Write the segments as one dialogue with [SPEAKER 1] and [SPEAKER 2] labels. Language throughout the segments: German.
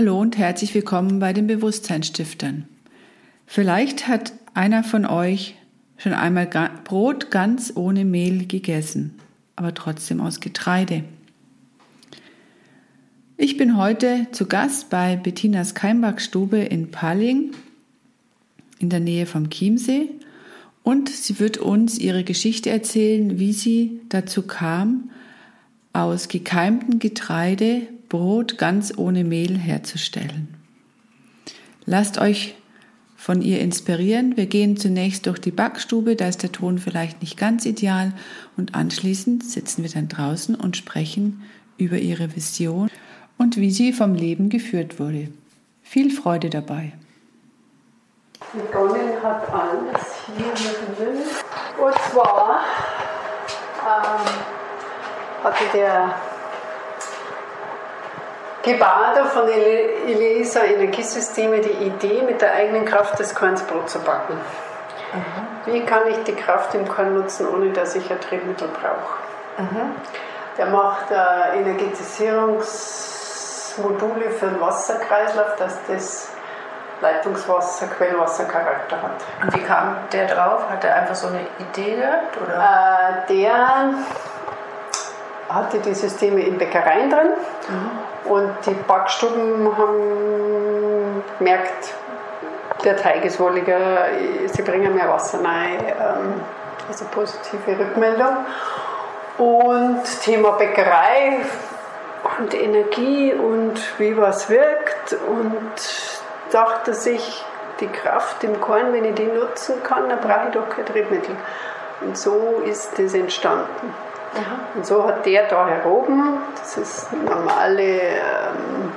[SPEAKER 1] Hallo und herzlich willkommen bei den Bewusstseinsstiftern. Vielleicht hat einer von euch schon einmal Brot ganz ohne Mehl gegessen, aber trotzdem aus Getreide. Ich bin heute zu Gast bei Bettinas Keimbackstube in Palling in der Nähe vom Chiemsee und sie wird uns ihre Geschichte erzählen, wie sie dazu kam, aus gekeimtem Getreide Brot ganz ohne Mehl herzustellen. Lasst euch von ihr inspirieren. Wir gehen zunächst durch die Backstube, da ist der Ton vielleicht nicht ganz ideal und anschließend sitzen wir dann draußen und sprechen über ihre Vision und wie sie vom Leben geführt wurde. Viel Freude dabei.
[SPEAKER 2] Begonnen hat alles hier drinnen. Und zwar ähm, hatte der Gebader von Elisa Energiesysteme die Idee, mit der eigenen Kraft des Korns Brot zu backen. Mhm. Wie kann ich die Kraft im Korn nutzen, ohne dass ich ein Triebmittel brauche? Mhm. Der macht äh, Energetisierungsmodule für den Wasserkreislauf, dass das Leitungswasser, Quellwassercharakter hat.
[SPEAKER 3] Und wie kam der drauf? Hat er einfach so eine Idee gehabt? Oder?
[SPEAKER 2] Äh, der hatte die Systeme in Bäckereien drin. Mhm und die Backstuben haben gemerkt, der Teig ist wohliger, sie bringen mehr Wasser rein, ähm, also positive Rückmeldung. Und Thema Bäckerei und Energie und wie was wirkt und dachte sich, die Kraft im Korn, wenn ich die nutzen kann, dann brauche ich doch kein Triebmittel. Und so ist das entstanden. Aha. Und so hat der da heroben, das ist normale ähm,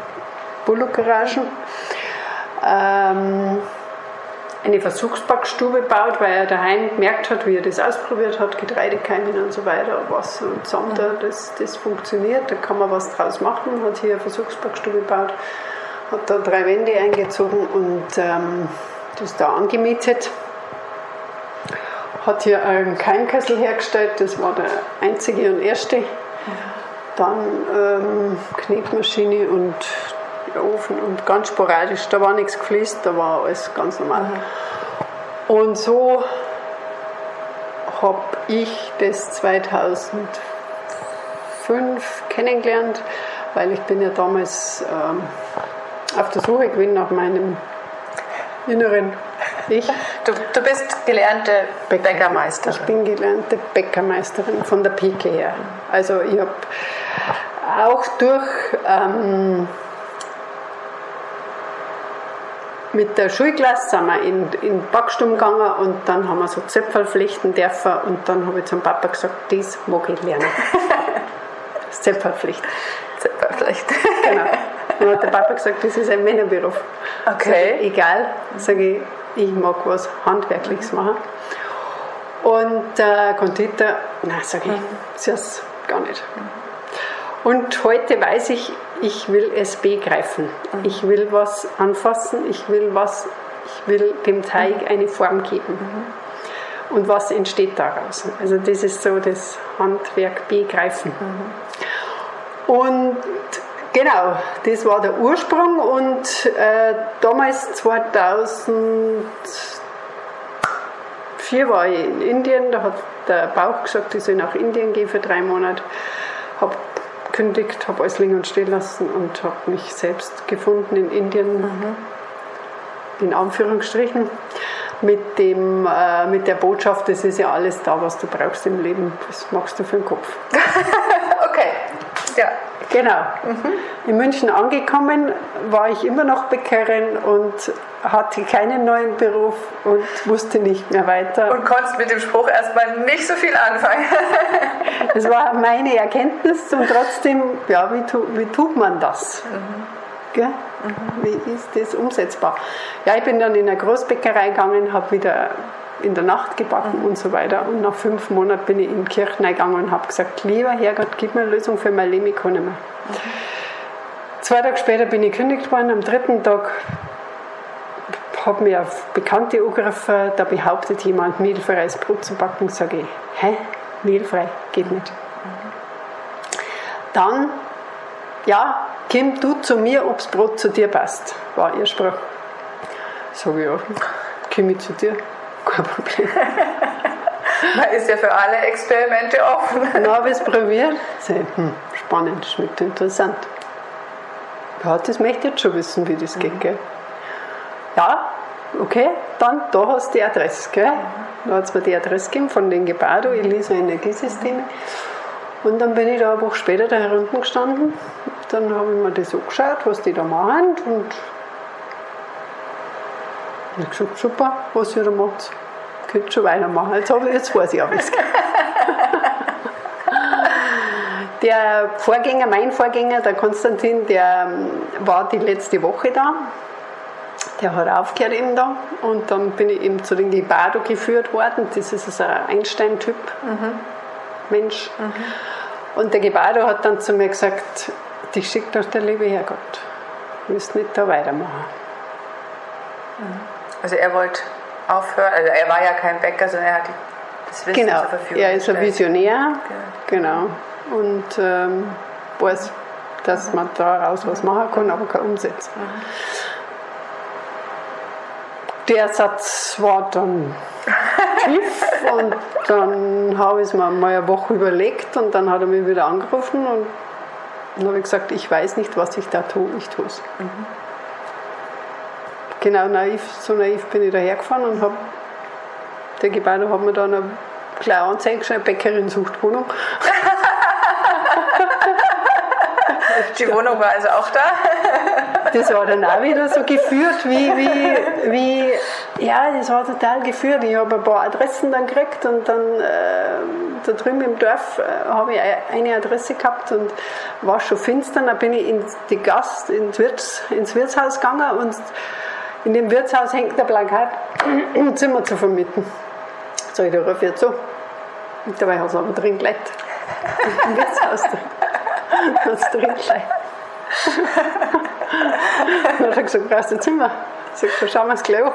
[SPEAKER 2] Bullock-Garagen, ähm, eine Versuchsbackstube baut, weil er daheim gemerkt hat, wie er das ausprobiert hat, Getreidekeimen und so weiter, Wasser und Sand, mhm. das, das funktioniert, da kann man was draus machen, hat hier eine Versuchsbackstube gebaut, hat da drei Wände eingezogen und ähm, das da angemietet hat hier einen Keimkessel hergestellt, das war der einzige und erste. Dann ähm, Knetmaschine und Ofen und ganz sporadisch, da war nichts gefließt, da war alles ganz normal. Und so habe ich das 2005 kennengelernt, weil ich bin ja damals ähm, auf der Suche gewesen nach meinem inneren ich?
[SPEAKER 3] Du, du bist gelernte Bäcker, Bäckermeisterin.
[SPEAKER 2] Ich bin gelernte Bäckermeisterin von der Pike her. Also ich habe auch durch ähm, mit der Schulklasse sind wir in, in Backstuben gegangen und dann haben wir so Zöpfel flechten dürfen und dann habe ich zum Papa gesagt, das mag ich lernen. Das Zöpfelflechten.
[SPEAKER 3] Zöpfelflechten.
[SPEAKER 2] Genau. Dann hat der Papa gesagt, das ist ein Männerberuf.
[SPEAKER 3] Okay.
[SPEAKER 2] Ich, egal, sage ich, ich mag was Handwerkliches machen. Und äh, Konditor, nein, sage ich, das ist gar nicht. Und heute weiß ich, ich will es begreifen. Ich will was anfassen, ich will was, ich will dem Teig eine Form geben. Und was entsteht daraus? Also das ist so das Handwerk begreifen. Und Genau, das war der Ursprung und äh, damals 2004 war ich in Indien, da hat der Bauch gesagt, ich soll nach Indien gehen für drei Monate. Habe gekündigt, habe alles liegen und stehen lassen und habe mich selbst gefunden in Indien, mhm. in Anführungsstrichen, mit, dem, äh, mit der Botschaft, das ist ja alles da, was du brauchst im Leben, das machst du für den Kopf.
[SPEAKER 3] okay, ja.
[SPEAKER 2] Genau. Mhm. In München angekommen war ich immer noch Bäckerin und hatte keinen neuen Beruf und wusste nicht mehr weiter.
[SPEAKER 3] Und konntest mit dem Spruch erstmal nicht so viel anfangen.
[SPEAKER 2] das war meine Erkenntnis und trotzdem, ja, wie, tu, wie tut man das? Mhm. Mhm. Wie ist das umsetzbar? Ja, ich bin dann in eine Großbäckerei gegangen, habe wieder in der Nacht gebacken mhm. und so weiter. Und nach fünf Monaten bin ich in die Kirche gegangen und habe gesagt, lieber Herrgott, gib mir eine Lösung für mein Leben, ich kann nicht mehr. Mhm. Zwei Tage später bin ich gekündigt worden, am dritten Tag habe mir auf Bekannte angegriffen, da behauptet jemand, mehlfreies Brot zu backen, sage ich, hä, mehlfrei, geht nicht. Dann, ja, komm du zu mir, ob das Brot zu dir passt, war ihr Spruch. Sag ich, ja, komm ich zu dir, kein Problem.
[SPEAKER 3] Man ist ja für alle Experimente offen.
[SPEAKER 2] Dann habe ich es probiert. Hm, spannend, schmeckt interessant. Ja, das möchte ich jetzt schon wissen, wie das geht. Gell? Ja, okay, dann da hast du die Adresse. Gell? Da hat es mir die Adresse gegeben von den Gebado, Elisa Energiesysteme. Und dann bin ich da eine Woche später da herunten gestanden. Dann habe ich mir das angeschaut, was die da machen. Und ich habe gesagt, super, was ihr da macht. Könnt schon weitermachen. Jetzt, ich, jetzt weiß ich auch was. Der Vorgänger, mein Vorgänger, der Konstantin, der ähm, war die letzte Woche da. Der hat aufgehört eben da. Und dann bin ich eben zu den Libado geführt worden. Das ist also ein Einstein-Typ. Mensch. Und der Gebado hat dann zu mir gesagt, dich schickt doch der liebe Herrgott. Du willst nicht da weitermachen.
[SPEAKER 3] Also er wollte aufhören, also er war ja kein Bäcker, sondern er hat das Wissen
[SPEAKER 2] Genau,
[SPEAKER 3] zur Verfügung
[SPEAKER 2] er ist ein. Visionär. Genau. Und ähm, weiß, dass man daraus was machen kann, aber kein umsetzen. Der Satz war dann tief und dann habe ich es mir mal eine Woche überlegt und dann hat er mich wieder angerufen und dann habe ich gesagt, ich weiß nicht, was ich da tue, ich tue es. Genau, naiv, so naiv bin ich dahergefahren und habe, der Gebäude hat mir dann eine kleine Anzeige geschrieben, Bäckerin sucht Wohnung.
[SPEAKER 3] Die Wohnung war also auch da.
[SPEAKER 2] Das war dann auch wieder so geführt, wie, wie, wie ja, das war total geführt. Ich habe ein paar Adressen dann gekriegt und dann äh, da drüben im Dorf äh, habe ich eine Adresse gehabt und war schon finster. Dann bin ich ins, die Gast, ins, Wirts, ins Wirtshaus gegangen und in dem Wirtshaus hängt ein Plakat, ein Zimmer zu vermieten. Sag ich, rufe ich jetzt so. Und dabei hat es aber drin gelegt. Im Wirtshaus drin. Hat es drin gelegt. Dann hat er gesagt, brauchst du Zimmer? Ich sag, so schauen wir es gleich an.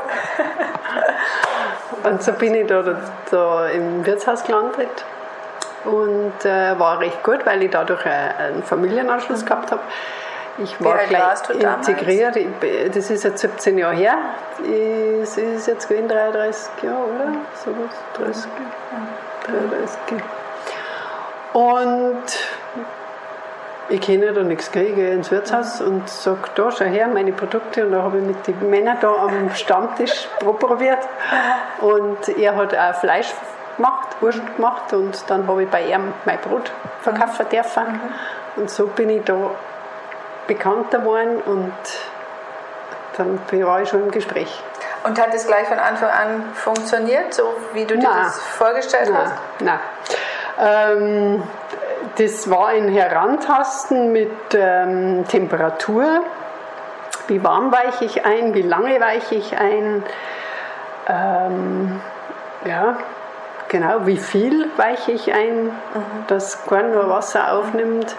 [SPEAKER 2] Und so bin ich da, da, da im Wirtshaus gelandet. Und äh, war recht gut, weil ich dadurch äh, einen Familienanschluss gehabt habe. Ich war gleich
[SPEAKER 3] damals?
[SPEAKER 2] integriert. Ich, das ist jetzt 17 Jahre her. Es ist jetzt gewesen 33 Jahre, oder? So was, 30. 33. Und ich kenne da nichts, gehe ins Wirtshaus und sage, da, schau her, meine Produkte. Und da habe ich mit den Männern da am Stammtisch probiert. Und er hat auch Fleisch gemacht, Wurst gemacht. Und dann habe ich bei ihm mein Brot verkaufen dürfen. Und so bin ich da bekannter geworden und dann war ich schon im Gespräch.
[SPEAKER 3] Und hat es gleich von Anfang an funktioniert, so wie du dir
[SPEAKER 2] Nein.
[SPEAKER 3] das vorgestellt hast?
[SPEAKER 2] Nein, nein. Ähm, das war ein Herantasten mit ähm, Temperatur. Wie warm weiche ich ein? Wie lange weiche ich ein? Ähm, ja, genau. Wie viel weiche ich ein, dass kein nur Wasser aufnimmt?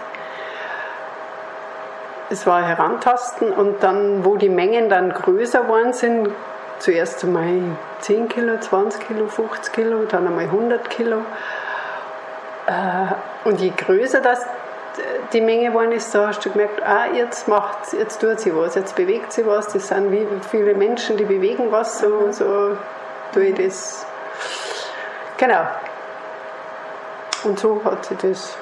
[SPEAKER 2] Es war Herantasten und dann, wo die Mengen dann größer geworden sind, zuerst einmal 10 Kilo, 20 Kilo, 50 Kilo, dann einmal 100 Kilo. Äh, Und je größer das die Menge geworden ist, da hast du gemerkt, ah, jetzt macht, jetzt tut sie was, jetzt bewegt sie was. Das sind wie viele Menschen, die bewegen was, so, so tue ich das. Genau. Und so hat sie das.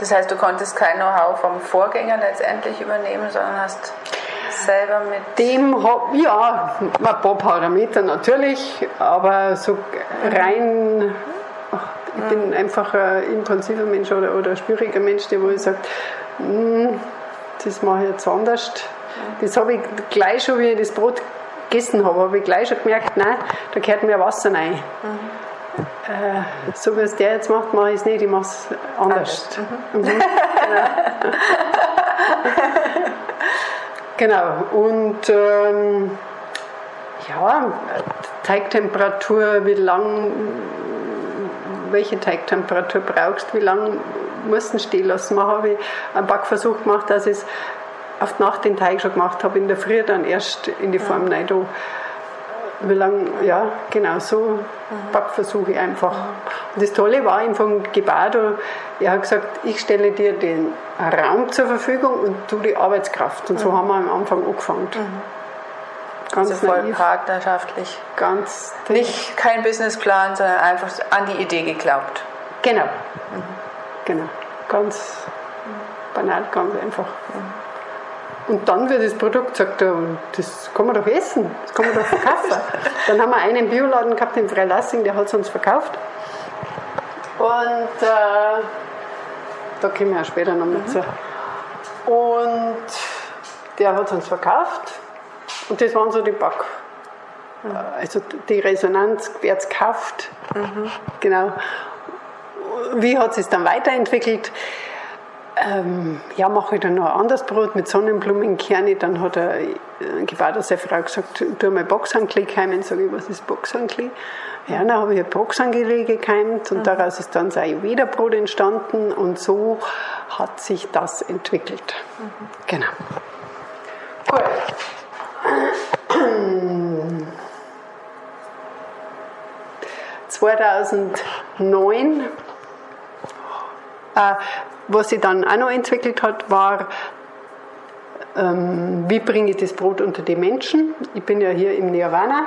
[SPEAKER 3] Das heißt, du konntest kein Know-how vom Vorgänger letztendlich übernehmen, sondern hast selber mit.
[SPEAKER 2] Dem hab, ja, ein paar Parameter natürlich, aber so rein, ach, ich bin einfach ein impulsiver Mensch oder, oder ein schwieriger Mensch, der wo ich sagt, "Hm, das mache ich jetzt anders. Das habe ich gleich schon, wie ich das Brot gegessen habe, habe ich gleich schon gemerkt, nein, da gehört mehr Wasser rein. Äh, so wie es der jetzt macht, mache ich es nicht, ich mache es anders. Mhm. Genau, und ähm, ja, Teigtemperatur, wie lang, welche Teigtemperatur brauchst, wie lang musst du stehen lassen. Man habe ich einen Backversuch gemacht, dass ich es auf die Nacht den Teig schon gemacht habe, in der Früh dann erst in die Form rein. Wie lang, ja, genau so Backversuche einfach. Das Tolle war ihm von Gebado, er hat gesagt, ich stelle dir den Raum zur Verfügung und du die Arbeitskraft. Und so
[SPEAKER 3] Mhm.
[SPEAKER 2] haben wir am Anfang angefangen. Ganz
[SPEAKER 3] Also voll
[SPEAKER 2] naiv,
[SPEAKER 3] partnerschaftlich.
[SPEAKER 2] ganz
[SPEAKER 3] Nicht kein Businessplan, sondern einfach an die Idee geglaubt.
[SPEAKER 2] Genau. Genau. Ganz banal, ganz einfach. Und dann wird das Produkt gesagt, das kann man doch essen, das kann man doch verkaufen. dann haben wir einen Bioladen gehabt in Freilassing, der hat es uns verkauft. Und äh, da kommen wir auch später noch mit zu. Und der hat es uns verkauft. Und das waren so die Back. Also die Resonanz, wer es kauft. Genau. Wie hat es dann weiterentwickelt? Ähm, ja, mache ich dann noch ein anderes Brot mit Sonnenblumenkerne. Dann hat er äh, gebaut, dass seine Frau gesagt tu mal Boxanklee keimen. Sage ich, was ist Boxanklee? Ja, dann habe ich ein Boxanklee gekeimt und daraus ist dann sein Ayurveda-Brot entstanden und so hat sich das entwickelt. Genau. Gut. 2009 äh, was sich dann auch noch entwickelt hat, war, ähm, wie bringe ich das Brot unter die Menschen? Ich bin ja hier im Nirvana.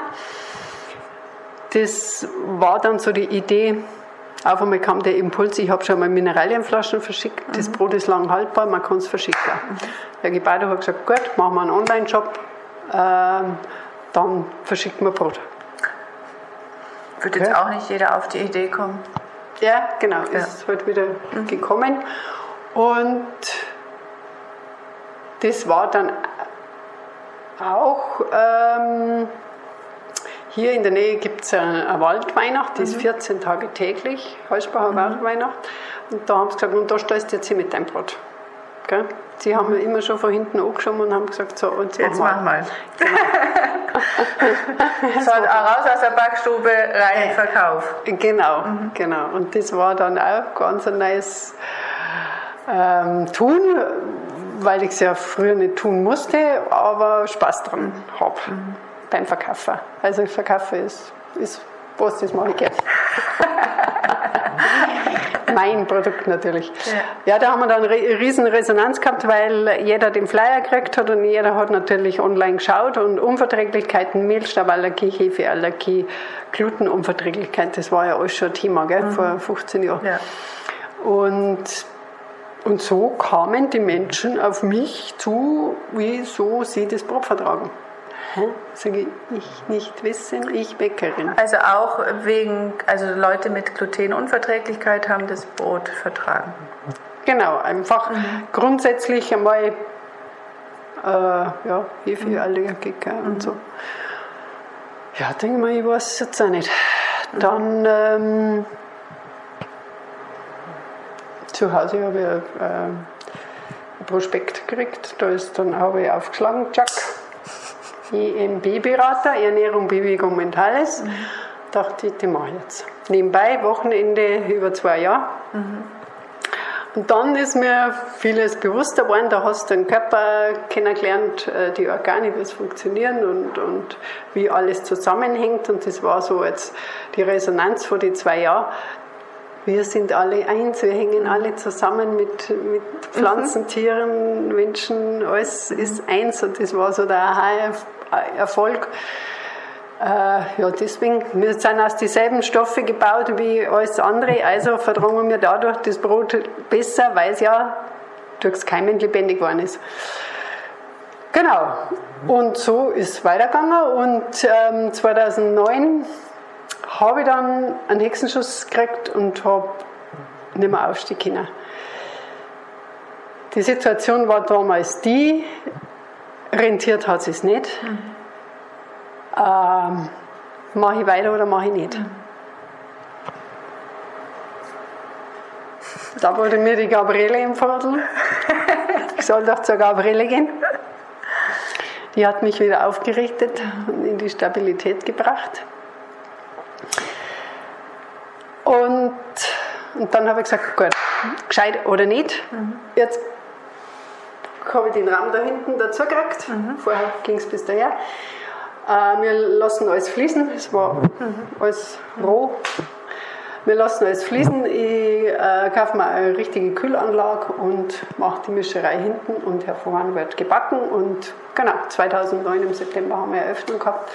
[SPEAKER 2] Das war dann so die Idee, auf einmal kam der Impuls, ich habe schon mal Mineralienflaschen verschickt, das Brot ist lang haltbar, man kann es verschicken. Der Gebäude hat gesagt, gut, machen wir einen Online-Shop, ähm, dann verschicken wir Brot.
[SPEAKER 3] Wird jetzt
[SPEAKER 2] Okay.
[SPEAKER 3] auch nicht jeder auf die Idee kommen.
[SPEAKER 2] Ja, genau, ist halt wieder gekommen. Und das war dann auch, ähm, hier in der Nähe gibt es eine, eine Waldweihnacht, die ist 14 Tage täglich, Halsbacher Waldweihnacht. Und da haben sie gesagt, und da stehst du jetzt hier mit deinem Brot. Gell? Sie haben mir immer schon von hinten angeschoben und haben gesagt, so, und
[SPEAKER 3] Jetzt
[SPEAKER 2] machen
[SPEAKER 3] mach
[SPEAKER 2] wir.
[SPEAKER 3] mal. So, raus aus der Backstube, rein in den Verkauf.
[SPEAKER 2] Genau, genau. Und das war dann auch ganz ein neues ähm, Tun, weil ich es ja früher nicht tun musste, aber Spaß dran habe beim Verkaufen. Also Verkaufen ist, ist was, das mache ich gerne. Mein Produkt natürlich.
[SPEAKER 3] Ja.
[SPEAKER 2] Ja. da haben wir dann eine riesen Resonanz gehabt, weil jeder den Flyer gekriegt hat und jeder hat natürlich online geschaut und Unverträglichkeiten, Mehlstauballergie, Hefeallergie, Glutenunverträglichkeit, das war ja alles schon ein Thema gell, vor 15 Jahren.
[SPEAKER 3] Ja.
[SPEAKER 2] Und, und so kamen die Menschen auf mich zu, wieso sie das Brot vertragen. Sage ich, ich nicht wissen, ich Bäckerin.
[SPEAKER 3] Also auch wegen, also Leute mit Glutenunverträglichkeit haben das Brot vertragen.
[SPEAKER 2] Genau, einfach grundsätzlich einmal äh, ja, Hefeallergiker und so. Ja, denke mal, ich weiß es jetzt auch nicht. Dann ähm, zu Hause habe ich ein, ähm, ein Prospekt gekriegt, da ist dann habe ich aufgeschlagen, Jack, EMB-Berater, Ernährung, Bewegung, Mentales. Dachte ich, die mache ich jetzt. Nebenbei, Wochenende über zwei Jahre. Und dann ist mir vieles bewusster geworden, da hast du den Körper kennengelernt, äh, die Organe, wie es funktionieren und, und wie alles zusammenhängt. Und das war so jetzt die Resonanz vor die zwei Jahren. Wir sind alle eins, wir hängen alle zusammen mit, mit Pflanzen, Tieren, Menschen, alles ist eins und das war so der Aha-Erfolg. Äh, ja, deswegen, wir sind aus dieselben Stoffe gebaut wie alles andere, also vertragen wir dadurch das Brot besser, weil es ja durchs Keimen lebendig geworden ist. Genau, und so ist es weitergegangen und ähm, 2009 habe ich dann einen Hexenschuss gekriegt und habe nicht mehr aufstehen können. Die Situation war damals die, rentiert hat es nicht. Ähm, mache ich weiter oder mache ich nicht? Da wurde mir die Gabriele empfohlen. Ich soll doch zur Gabriele gehen. Die hat mich wieder aufgerichtet und in die Stabilität gebracht. Und, und dann habe ich gesagt, gut, gescheit oder nicht. Jetzt habe ich den Raum da hinten dazu gekriegt. Vorher ging es bis daher. Äh, wir lassen alles fließen. Es war alles roh. wir lassen alles fließen. Ich äh, kaufe mir eine richtige Kühlanlage und mache die Mischerei hinten und hervorragend wird gebacken. Und genau, 2009 im September haben wir Eröffnung gehabt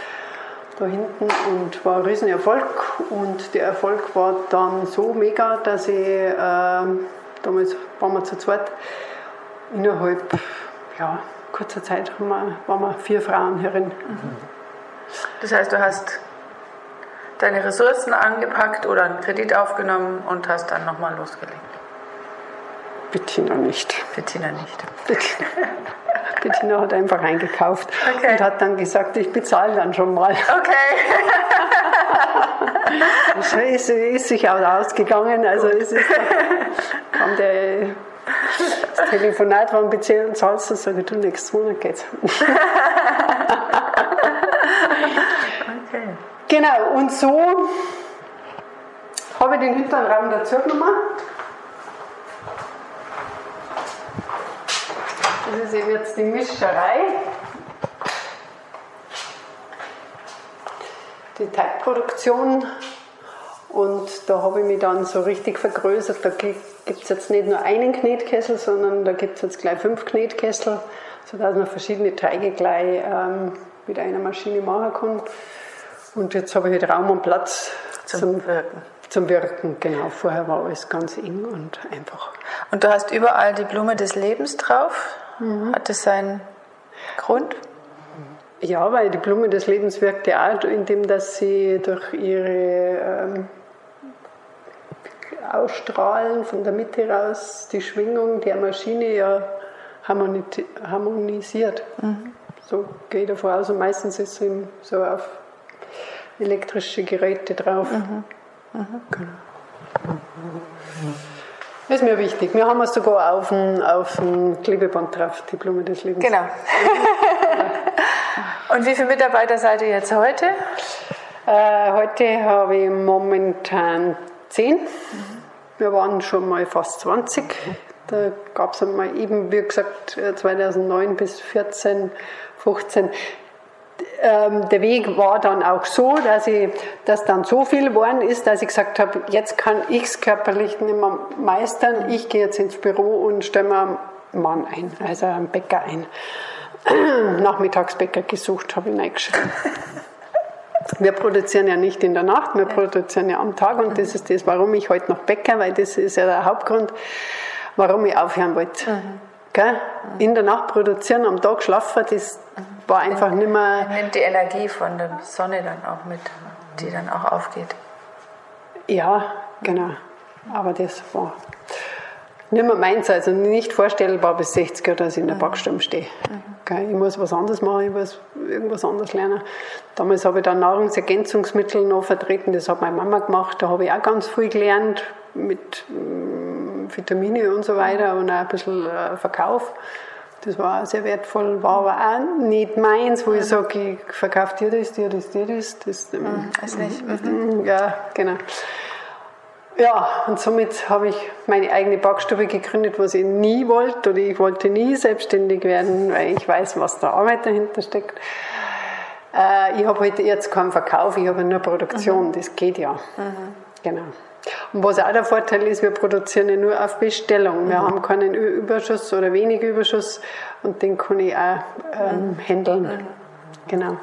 [SPEAKER 2] da hinten und war ein Riesenerfolg. Und der Erfolg war dann so mega, dass ich, äh, damals waren wir zu zweit, innerhalb ja, kurzer Zeit haben wir, waren wir vier Frauen herin.
[SPEAKER 3] Das heißt, du hast deine Ressourcen angepackt oder einen Kredit aufgenommen und hast dann nochmal losgelegt?
[SPEAKER 2] Bettina nicht.
[SPEAKER 3] Bettina nicht.
[SPEAKER 2] Bettina, Bettina hat einfach eingekauft
[SPEAKER 3] Okay.
[SPEAKER 2] und hat dann gesagt, ich bezahle dann schon mal.
[SPEAKER 3] Okay.
[SPEAKER 2] So ist, ist sich auch ausgegangen. Also es ist, kam der, das Telefonat, wann bezahlen zahlst du? Sag ich, du, nächsten Monat geht's.
[SPEAKER 3] okay.
[SPEAKER 2] Genau, und so habe ich den hinteren Raum dazu genommen. Das ist eben jetzt die Mischerei. Die Teigproduktion. Und da habe ich mich dann so richtig vergrößert. Da gibt es jetzt nicht nur einen Knetkessel, sondern da gibt es jetzt gleich fünf Knetkessel, sodass man verschiedene Teige gleich ähm, mit einer Maschine machen kann. Und jetzt habe ich halt Raum und Platz
[SPEAKER 3] Zum Wirken.
[SPEAKER 2] zum Wirken. Genau, vorher war alles ganz eng und einfach.
[SPEAKER 3] Und du hast überall die Blume des Lebens drauf.
[SPEAKER 2] Mhm.
[SPEAKER 3] Hat das seinen Grund?
[SPEAKER 2] Ja, weil die Blume des Lebens wirkt ja auch, indem dass sie durch ihre ähm, Ausstrahlen von der Mitte raus die Schwingung der Maschine ja harmoni harmonisiert. So gehe ich davon aus. Und meistens ist es eben so auf elektrische Geräte drauf. Genau. Das ist mir wichtig. Wir haben es sogar auf dem, auf dem Klebeband drauf, die Blume des Lebens.
[SPEAKER 3] Genau. Und wie viele Mitarbeiter seid ihr jetzt heute?
[SPEAKER 2] Äh, heute habe ich momentan 10. Wir waren schon mal fast 20. Da gab es einmal eben, wie gesagt, äh, 2009 bis 14, 15. Ähm, der Weg war dann auch so, dass ich, dass dann so viel geworden ist, dass ich gesagt habe, jetzt kann ich es körperlich nicht mehr meistern. Ich gehe jetzt ins Büro und stelle mir einen Mann ein, also einen Bäcker ein. Nachmittagsbäcker gesucht, habe ich reingeschrieben. Wir produzieren ja nicht in der Nacht, wir produzieren ja am Tag und das ist das, warum ich heute noch bäcker, weil das ist ja der Hauptgrund, warum ich aufhören wollte. Gell? In der Nacht produzieren, am Tag schlafen, das war einfach nicht mehr.
[SPEAKER 3] Nimmt die Energie von der Sonne dann auch mit, die dann auch aufgeht.
[SPEAKER 2] Ja, genau. Aber das war nicht mehr meins, also nicht vorstellbar bis 60 Jahre, dass ich in der Backstube stehe. Gell, Ich muss was anderes machen, ich muss irgendwas anderes lernen. Damals habe ich dann Nahrungsergänzungsmittel noch vertreten, das hat meine Mama gemacht, da habe ich auch ganz viel gelernt mit mm, Vitamine und so weiter und auch ein bisschen äh, Verkauf. Das war auch sehr wertvoll, war aber auch nicht meins, wo ich sage, ich verkaufe dir das, dir das, dir das. das ähm,
[SPEAKER 3] Weiß nicht.
[SPEAKER 2] Mhm, Ja, genau. Ja, und somit habe ich meine eigene Backstube gegründet, was ich nie wollte oder ich wollte nie selbstständig werden, weil ich weiß, was da Arbeit dahinter steckt. Äh, ich habe halt jetzt keinen Verkauf, ich habe nur Produktion, das geht ja. Genau. Und was auch der Vorteil ist, wir produzieren ja nur auf Bestellung. Wir haben keinen Ü- Überschuss oder wenig Überschuss und den kann ich auch ähm, handeln. Genau.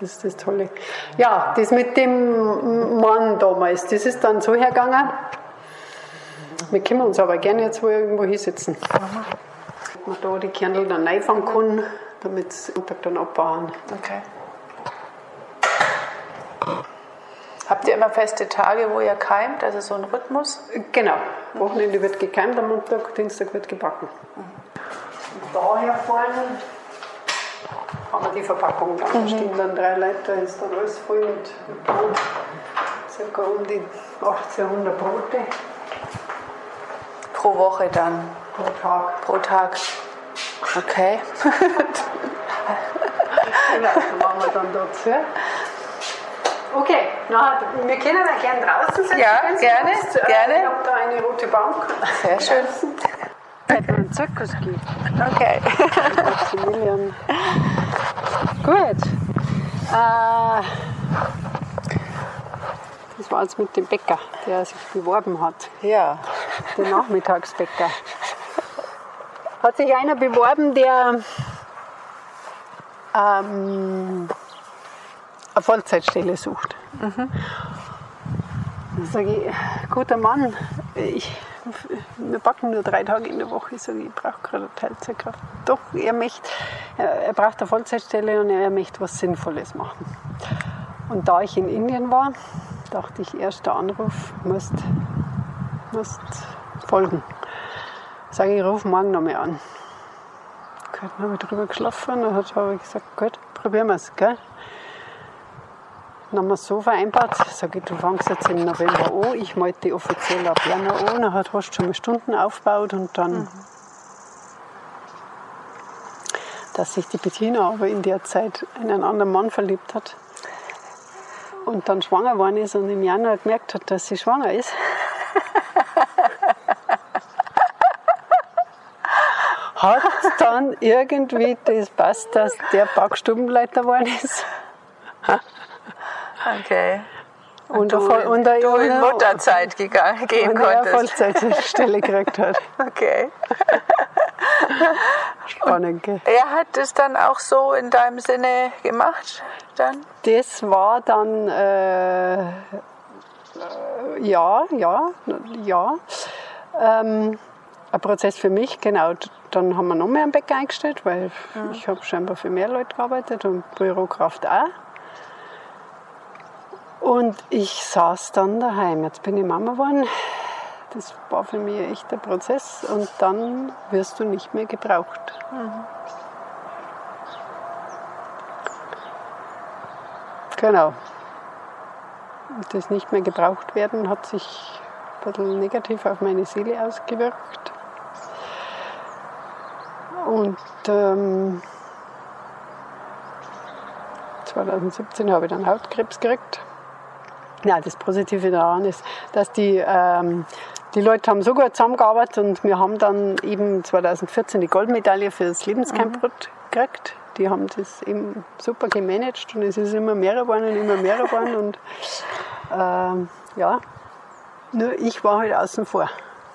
[SPEAKER 2] Das ist das Tolle. Ja, das mit dem Mann damals, das ist dann so hergegangen. Wir können uns aber gerne jetzt wo irgendwo hinsetzen. Dass man da die Kernel dann reinfangen kann, damit sie Sonntag dann abbauen.
[SPEAKER 3] Okay. Habt ihr immer feste Tage, wo ihr keimt, also so ein Rhythmus?
[SPEAKER 2] Genau. Wochenende wird gekeimt, am Montag, Dienstag wird gebacken. Und daher vorne haben wir die Verpackung dann. Da stehen dann drei Leute, ist dann alles voll mit, Brot. Circa um die 1800 Brote
[SPEAKER 3] Pro Woche dann,
[SPEAKER 2] pro Tag.
[SPEAKER 3] pro Tag. Okay.
[SPEAKER 2] Genau, so machen wir dann dazu. Okay, na, wir können auch gerne draußen sein.
[SPEAKER 3] Ja, gerne.
[SPEAKER 2] Äh,
[SPEAKER 3] gerne.
[SPEAKER 2] Ich habe da eine rote Bank.
[SPEAKER 3] Sehr schön.
[SPEAKER 2] Weil es einen Zirkus gibt.
[SPEAKER 3] Okay.
[SPEAKER 2] Maximilian. Gut. Äh, das war es mit dem Bäcker, der sich beworben hat.
[SPEAKER 3] Ja.
[SPEAKER 2] Der Nachmittagsbäcker. Hat sich einer beworben, der ähm, eine Vollzeitstelle sucht. Mhm. Dann sage ich, guter Mann, ich, wir backen nur drei Tage in der Woche. Ich sage, ich brauche gerade eine Teilzeitkraft. Doch, er, möchte, er braucht eine Vollzeitstelle und er möchte was Sinnvolles machen. Und da ich in Indien war, dachte ich, erster Anruf, musst, musst folgen. Sage ich, ruf morgen nochmal an. Dann habe ich drüber geschlafen und habe ich gesagt, gut, probieren wir es, gell? Dann haben wir es so vereinbart, sage ich, du fängst jetzt im November an, ich melde die offiziell ab Januar an, dann hast du schon mal Stunden aufgebaut und dann, mhm. dass sich die Bettina aber in der Zeit in einen anderen Mann verliebt hat und dann schwanger geworden ist und im Januar gemerkt hat, dass sie schwanger ist. hat dann irgendwie das passt, dass der Backstubenleiter geworden ist.
[SPEAKER 3] Okay.
[SPEAKER 2] Und,
[SPEAKER 3] du,
[SPEAKER 2] und, und
[SPEAKER 3] du in Mutterzeit gegangen, gehen
[SPEAKER 2] und
[SPEAKER 3] konntest.
[SPEAKER 2] Und Vollzeitstelle gekriegt hat.
[SPEAKER 3] Okay.
[SPEAKER 2] Spannend, gell?
[SPEAKER 3] Er hat es dann auch so in deinem Sinne gemacht? Dann?
[SPEAKER 2] Das war dann, äh, äh, ja, ja, ja. Ähm, ein Prozess für mich, genau. Dann haben wir noch mehr einen Bäcker eingestellt, weil mhm. ich habe scheinbar für mehr Leute gearbeitet und Bürokraft auch. Und ich saß dann daheim. Jetzt bin ich Mama geworden. Das war für mich ein echter Prozess. Und dann wirst du nicht mehr gebraucht. Mhm. Genau. Das nicht mehr gebraucht werden hat sich ein bisschen negativ auf meine Seele ausgewirkt. Und ähm, 2017 habe ich dann Hautkrebs gekriegt. Ja, das Positive daran ist, dass die, ähm, die Leute haben so gut zusammengearbeitet und wir haben dann eben 2014 die Goldmedaille für das Lebenscamp mhm. gekriegt. Die haben das eben super gemanagt und es ist immer mehr geworden und immer mehr geworden und ähm, ja, nur ich war halt außen vor.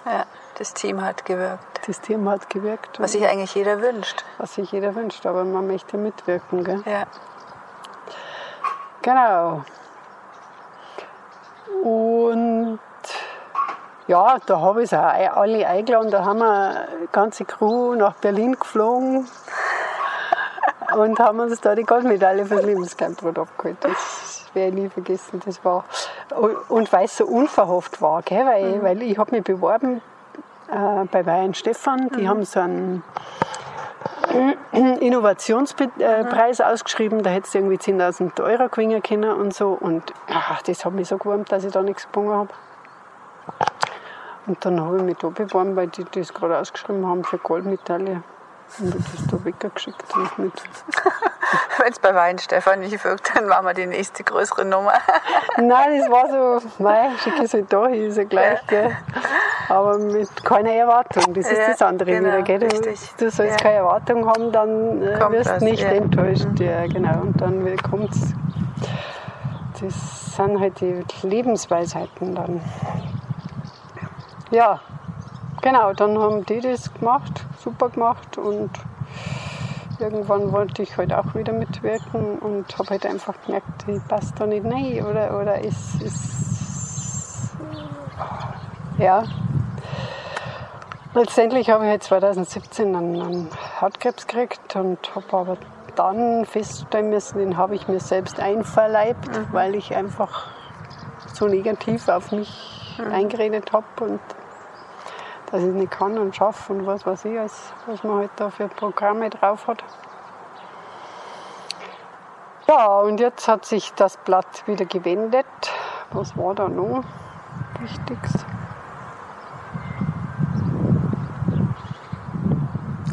[SPEAKER 3] Ja, das Team hat gewirkt.
[SPEAKER 2] Das Team hat gewirkt.
[SPEAKER 3] Was sich eigentlich jeder wünscht.
[SPEAKER 2] Was sich jeder wünscht, aber man möchte mitwirken. Gell?
[SPEAKER 3] Ja.
[SPEAKER 2] Genau. Und ja, da habe ich es auch alle eingeladen. Da haben wir eine ganze Crew nach Berlin geflogen und haben uns da die Goldmedaille für das Lebenskleinbrot abgeholt. Das werde ich nie vergessen. Das war, und weil es so unverhofft war, gell? Weil, mhm. weil ich habe mich beworben äh, bei Wein Stefan. Die mhm. haben so einen Innovationspreis mhm. ausgeschrieben, da hättest du irgendwie 10.000 Euro gewinnen können und so. Und ach, das hat mich so gewurmt, dass ich da nichts gewonnen habe. Und dann habe ich mich da beworben, weil die das gerade ausgeschrieben haben für Goldmedaille. Und das da weggeschickt. Wenn
[SPEAKER 3] es bei Wein Stefan nicht wirkt, dann machen wir die nächste größere Nummer.
[SPEAKER 2] Nein, das war so, mei, schicke es halt da ist ja gleich, gell. Aber mit keiner Erwartung, das ist ja, das andere genau, wieder, gell. Du, du sollst ja. keine Erwartung haben, dann äh, wirst du nicht ja. enttäuscht. Mhm. Ja, genau. Und dann kommt es. Das sind halt die Lebensweisheiten dann. Ja, Genau, dann haben die das gemacht, super gemacht und irgendwann wollte ich halt auch wieder mitwirken und habe halt einfach gemerkt, ich passe da nicht rein oder, oder es ist. Ja. Letztendlich habe ich halt 2017 einen, einen Hautkrebs gekriegt und habe aber dann feststellen müssen, den habe ich mir selbst einverleibt, mhm. weil ich einfach so negativ auf mich mhm. eingeredet habe und dass ich es nicht kann und schaffe und was weiß ich, als, was man halt da für Programme drauf hat. Ja, und jetzt hat sich das Blatt wieder gewendet. Was war da noch Wichtiges?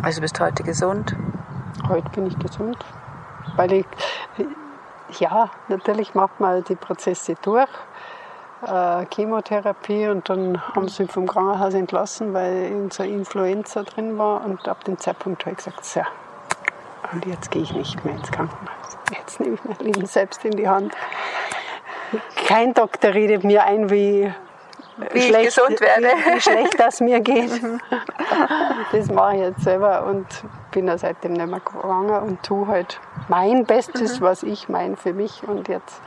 [SPEAKER 3] Also bist du heute gesund?
[SPEAKER 2] Heute bin ich gesund. Weil ich, ja, natürlich macht man die Prozesse durch äh, Chemotherapie und dann haben sie mich vom Krankenhaus entlassen, weil unser Influenza drin war und ab dem Zeitpunkt habe ich gesagt, so, und jetzt gehe ich nicht mehr ins Krankenhaus. Jetzt nehme ich mein Leben selbst in die Hand. kein Doktor redet mir ein, wie,
[SPEAKER 3] wie schlecht, gesund werde.
[SPEAKER 2] Wie, wie schlecht das mir geht. Das mache ich jetzt selber und bin da seitdem nicht mehr gegangen und tue halt mein Bestes, mhm. was ich meine für mich. Und jetzt,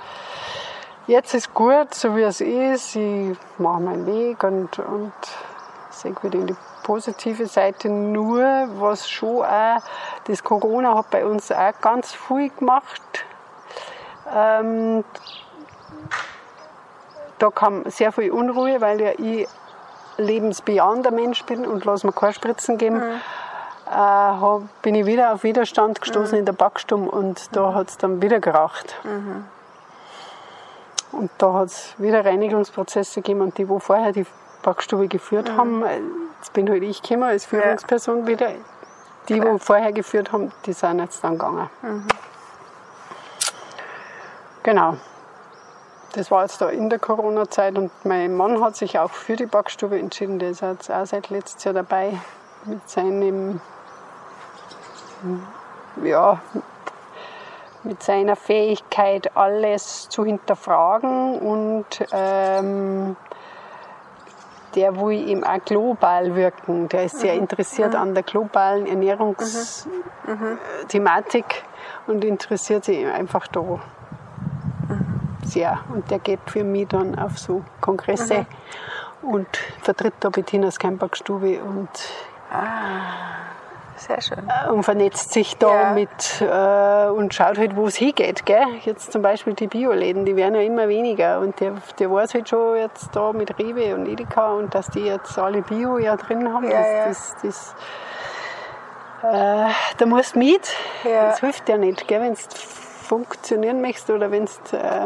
[SPEAKER 2] jetzt ist gut, so wie es ist. Ich mache meinen Weg und, und sehe wieder in die positive Seite. Nur, was schon auch, das Corona hat bei uns auch ganz viel gemacht. Ähm, da kam sehr viel Unruhe, weil ja ich lebensbejahender Mensch bin und lasse mir keine Spritzen geben. Mhm. Äh, bin ich wieder auf Widerstand gestoßen mhm. in der Backstube und da mhm. hat es dann wieder geraucht. Mhm. Und da hat es wieder Reinigungsprozesse gegeben und die, wo vorher die Backstube geführt mhm. haben, jetzt bin halt ich gekommen als Führungsperson ja. wieder. Die, die vorher geführt haben, die sind jetzt dann gegangen. Mhm. Genau. Das war jetzt da in der Corona-Zeit und mein Mann hat sich auch für die Backstube entschieden. Der ist jetzt auch seit letztes Jahr dabei mit seinem, ja, mit seiner Fähigkeit, alles zu hinterfragen und ähm, der will eben auch global wirken. Der ist sehr mhm. interessiert mhm. an der globalen Ernährungsthematik mhm. und interessiert sich einfach da sehr. Und der geht für mich dann auf so Kongresse und vertritt da Bettinas Campbackstube und
[SPEAKER 3] ah. Sehr schön.
[SPEAKER 2] Und vernetzt sich da ja. mit äh, und schaut halt, wo es hingeht. Gell? Jetzt zum Beispiel die Bioläden, die werden ja immer weniger. Und der, der weiß halt schon jetzt da mit Rewe und Edeka und dass die jetzt alle Bio ja drin haben. Ja, das, ja. das, das äh, da musst du mit. Ja. Das hilft ja nicht, wenn du funktionieren möchtest oder wenn du. Äh,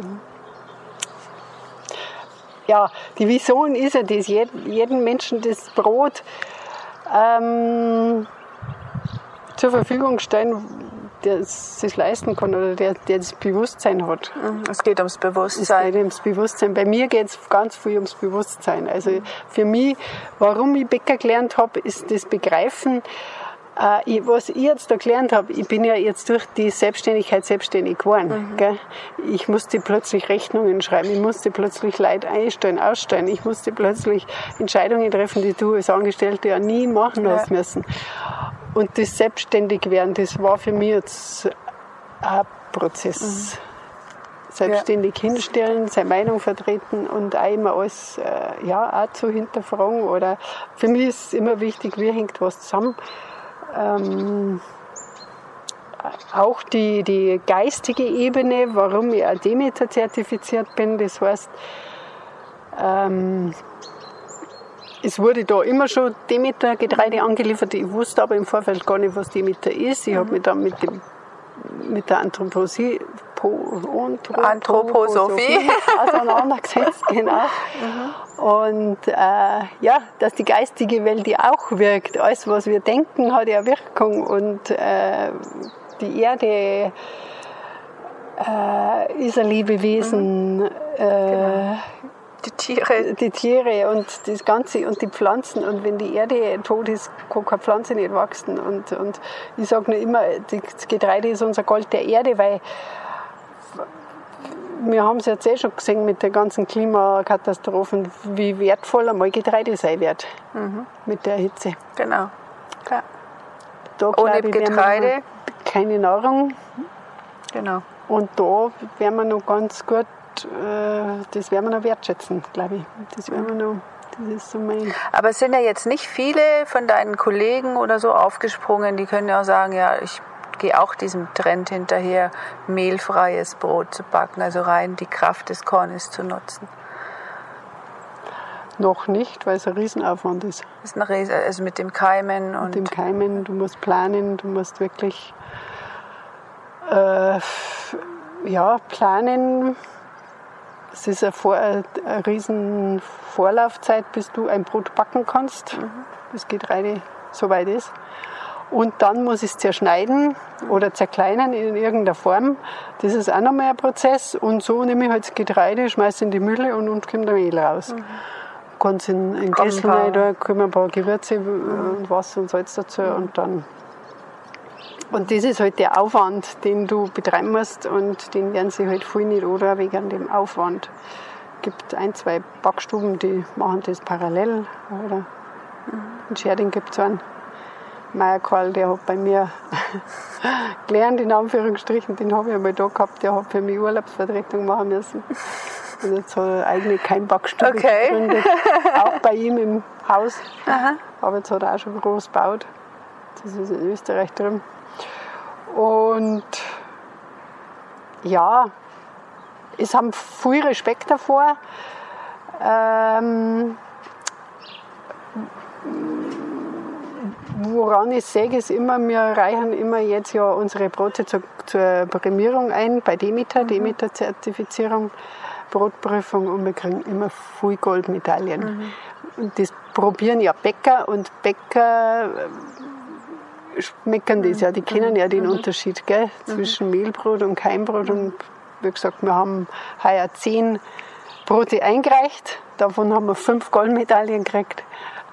[SPEAKER 2] ja, die Vision ist ja das, jeden Menschen das Brot ähm, zur Verfügung stellen, der es sich leisten kann oder der, der das Bewusstsein hat.
[SPEAKER 3] Mhm. Es geht ums Bewusstsein.
[SPEAKER 2] Es geht ums Bewusstsein. Bei mir geht es ganz viel ums Bewusstsein. Also für mich, warum ich Bäcker gelernt habe, ist das Begreifen, äh, was ich jetzt da gelernt habe, ich bin ja jetzt durch die Selbstständigkeit selbstständig geworden. Mhm. Gell? Ich musste plötzlich Rechnungen schreiben, ich musste plötzlich Leute einstellen, ausstellen, ich musste plötzlich Entscheidungen treffen, die du als Angestellte ja nie machen ja. hast müssen. Und das Selbstständigwerden, das war für mich jetzt ein Prozess. Mhm. Selbstständig ja. hinstellen, seine Meinung vertreten und auch immer alles äh, ja, auch zu hinterfragen. Oder für mich ist immer wichtig, wie hängt was zusammen. Ähm, auch die, die geistige Ebene, warum ich auch Demeter zertifiziert bin, das heißt, ähm, es wurde da immer schon Demeter-Getreide angeliefert. Ich wusste aber im Vorfeld gar nicht, was Demeter ist. Ich habe mich dann mit, dem, mit der Anthroposie,
[SPEAKER 3] Anthroposophie
[SPEAKER 2] auseinandergesetzt, genau. Mhm. Und äh, ja, dass die geistige Welt die auch wirkt. Alles, was wir denken, hat ja Wirkung. Und äh, die Erde äh, ist ein Lebewesen. Mhm. Äh, genau
[SPEAKER 3] die Tiere.
[SPEAKER 2] Die Tiere und das Ganze und die Pflanzen. Und wenn die Erde tot ist, kann keine Pflanze nicht wachsen. Und, und ich sage nur immer, das Getreide ist unser Gold der Erde, weil wir haben es jetzt eh schon gesehen mit den ganzen Klimakatastrophen, wie wertvoll einmal Getreide sein wird mhm. mit der Hitze.
[SPEAKER 3] Genau.
[SPEAKER 2] Ja. Da, Ohne ich, Getreide keine Nahrung.
[SPEAKER 3] Genau.
[SPEAKER 2] Und da werden wir noch ganz gut äh, das werden wir noch wertschätzen, glaube ich. Das werden wir noch. So
[SPEAKER 3] Aber es sind ja jetzt nicht viele von deinen Kollegen oder so aufgesprungen, die können ja auch sagen, ja, ich gehe auch diesem Trend hinterher, mehlfreies Brot zu backen, also rein die Kraft des Kornes zu nutzen.
[SPEAKER 2] Noch nicht, weil es ein Riesenaufwand ist.
[SPEAKER 3] ist ein Riesen, also mit dem Keimen und.
[SPEAKER 2] Mit dem Keimen, du musst planen, du musst wirklich äh, ja, planen, es ist eine, Vor eine riesen Vorlaufzeit, bis du ein Brot backen kannst. Mhm. Das Getreide so weit ist. Und dann muss ich es zerschneiden oder zerkleinern in irgendeiner Form. Das ist auch nochmal ein Prozess. Und so nehme ich halt das Getreide, schmeiße in die Mühle und unten kommt der Mehl raus. Mhm. Kann es in einen Kessel rein, da kommen ein paar Gewürze mhm. und Wasser und Salz dazu mhm. und dann und das ist halt der Aufwand, den du betreiben musst und den werden sie halt voll nicht oder wegen dem Aufwand. Es gibt ein, zwei Backstuben, die machen das parallel. Oder in Scherding gibt es einen Meierkarl, der hat bei mir gelernt, in Anführungsstrichen, den habe ich einmal da gehabt, der hat für mich Urlaubsvertretung machen müssen. Und jetzt hat er eigene Keimbackstube
[SPEAKER 3] Okay.
[SPEAKER 2] gegründet, auch bei ihm im Haus.
[SPEAKER 3] Aha.
[SPEAKER 2] Aber jetzt hat er auch schon groß gebaut. Das ist in Österreich drüben. Und ja, es haben viel Respekt davor. Ähm, woran ich sehe, ist immer, wir reichen immer jetzt ja unsere Brote zur, zur Prämierung ein bei Demeter, Demeter-Zertifizierung, Brotprüfung und wir kriegen immer viel Goldmedaillen. Und das probieren ja Bäcker und Bäcker schmecken das ja, die kennen ja den Unterschied gell, zwischen Mehlbrot und Keimbrot. Und wie gesagt, wir haben heuer zehn Brote eingereicht, davon haben wir fünf Goldmedaillen gekriegt.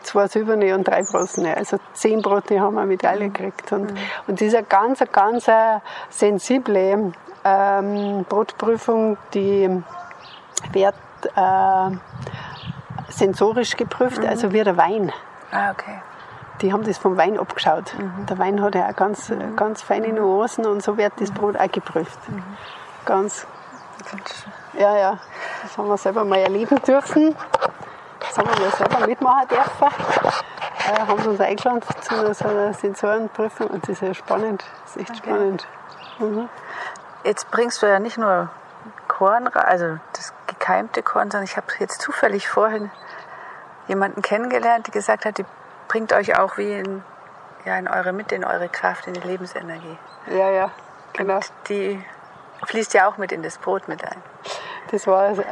[SPEAKER 2] Zwei silberne und drei bronzene. Also zehn Brote haben wir eine Medaille gekriegt. Und, und das ist eine ganz, ganz äh, sensible ähm, Brotprüfung, die wird äh, sensorisch geprüft, also wie der Wein.
[SPEAKER 3] Ah, okay.
[SPEAKER 2] Die haben das vom Wein abgeschaut. Der Wein hat ja auch ganz, äh, ganz feine Nuancen und so wird das Brot auch geprüft. Ganz, ja, ja. Das haben wir selber mal erleben dürfen. Das haben wir mal selber mitmachen dürfen. Äh, haben sie uns eingeladen zu so einer Sensorenprüfung und das ist ja spannend. Das ist echt spannend. Mhm.
[SPEAKER 3] Jetzt bringst du ja nicht nur Korn, also das gekeimte Korn, sondern ich habe jetzt zufällig vorhin jemanden kennengelernt, die gesagt hat, die bringt euch auch wie in, ja, in eure Mitte, in eure Kraft, in die Lebensenergie.
[SPEAKER 2] Ja, ja, genau.
[SPEAKER 3] Und die fließt ja auch mit in das Brot mit ein.
[SPEAKER 2] Das war so-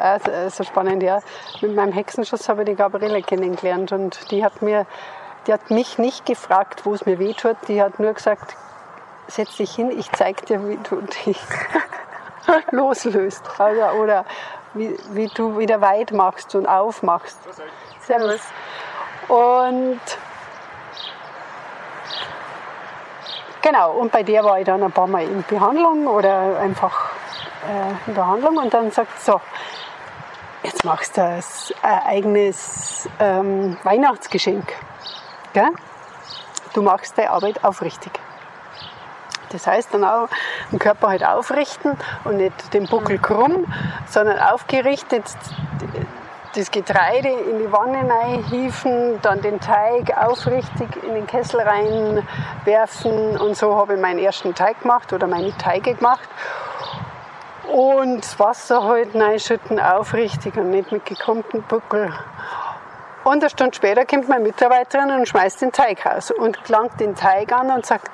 [SPEAKER 2] so spannend, ja. Mit meinem Hexenschuss habe ich die Gabriele kennengelernt und die hat mir, die hat mich nicht gefragt, wo es mir weh tut. Die hat nur gesagt, setz dich hin, ich zeig dir, wie du dich loslöst. Also, oder wie, wie du wieder weit machst und aufmachst. Servus. Und genau, und bei der war ich dann ein paar Mal in Behandlung oder einfach äh, in Behandlung und dann sagt so, jetzt machst du ein ein eigenes ähm, Weihnachtsgeschenk. Gell? Du machst deine Arbeit aufrichtig. Das heißt dann auch den Körper halt aufrichten und nicht den Buckel krumm, sondern aufgerichtet das Getreide in die Wanne reinhieven, dann den Teig aufrichtig in den Kessel reinwerfen und so habe ich meinen ersten Teig gemacht oder meine Teige gemacht. Und das Wasser halt reinschütten, aufrichtig und nicht mit gekrummten Buckel. Und eine Stunde später kommt meine Mitarbeiterin und schmeißt den Teig raus und langt den Teig an und sagt,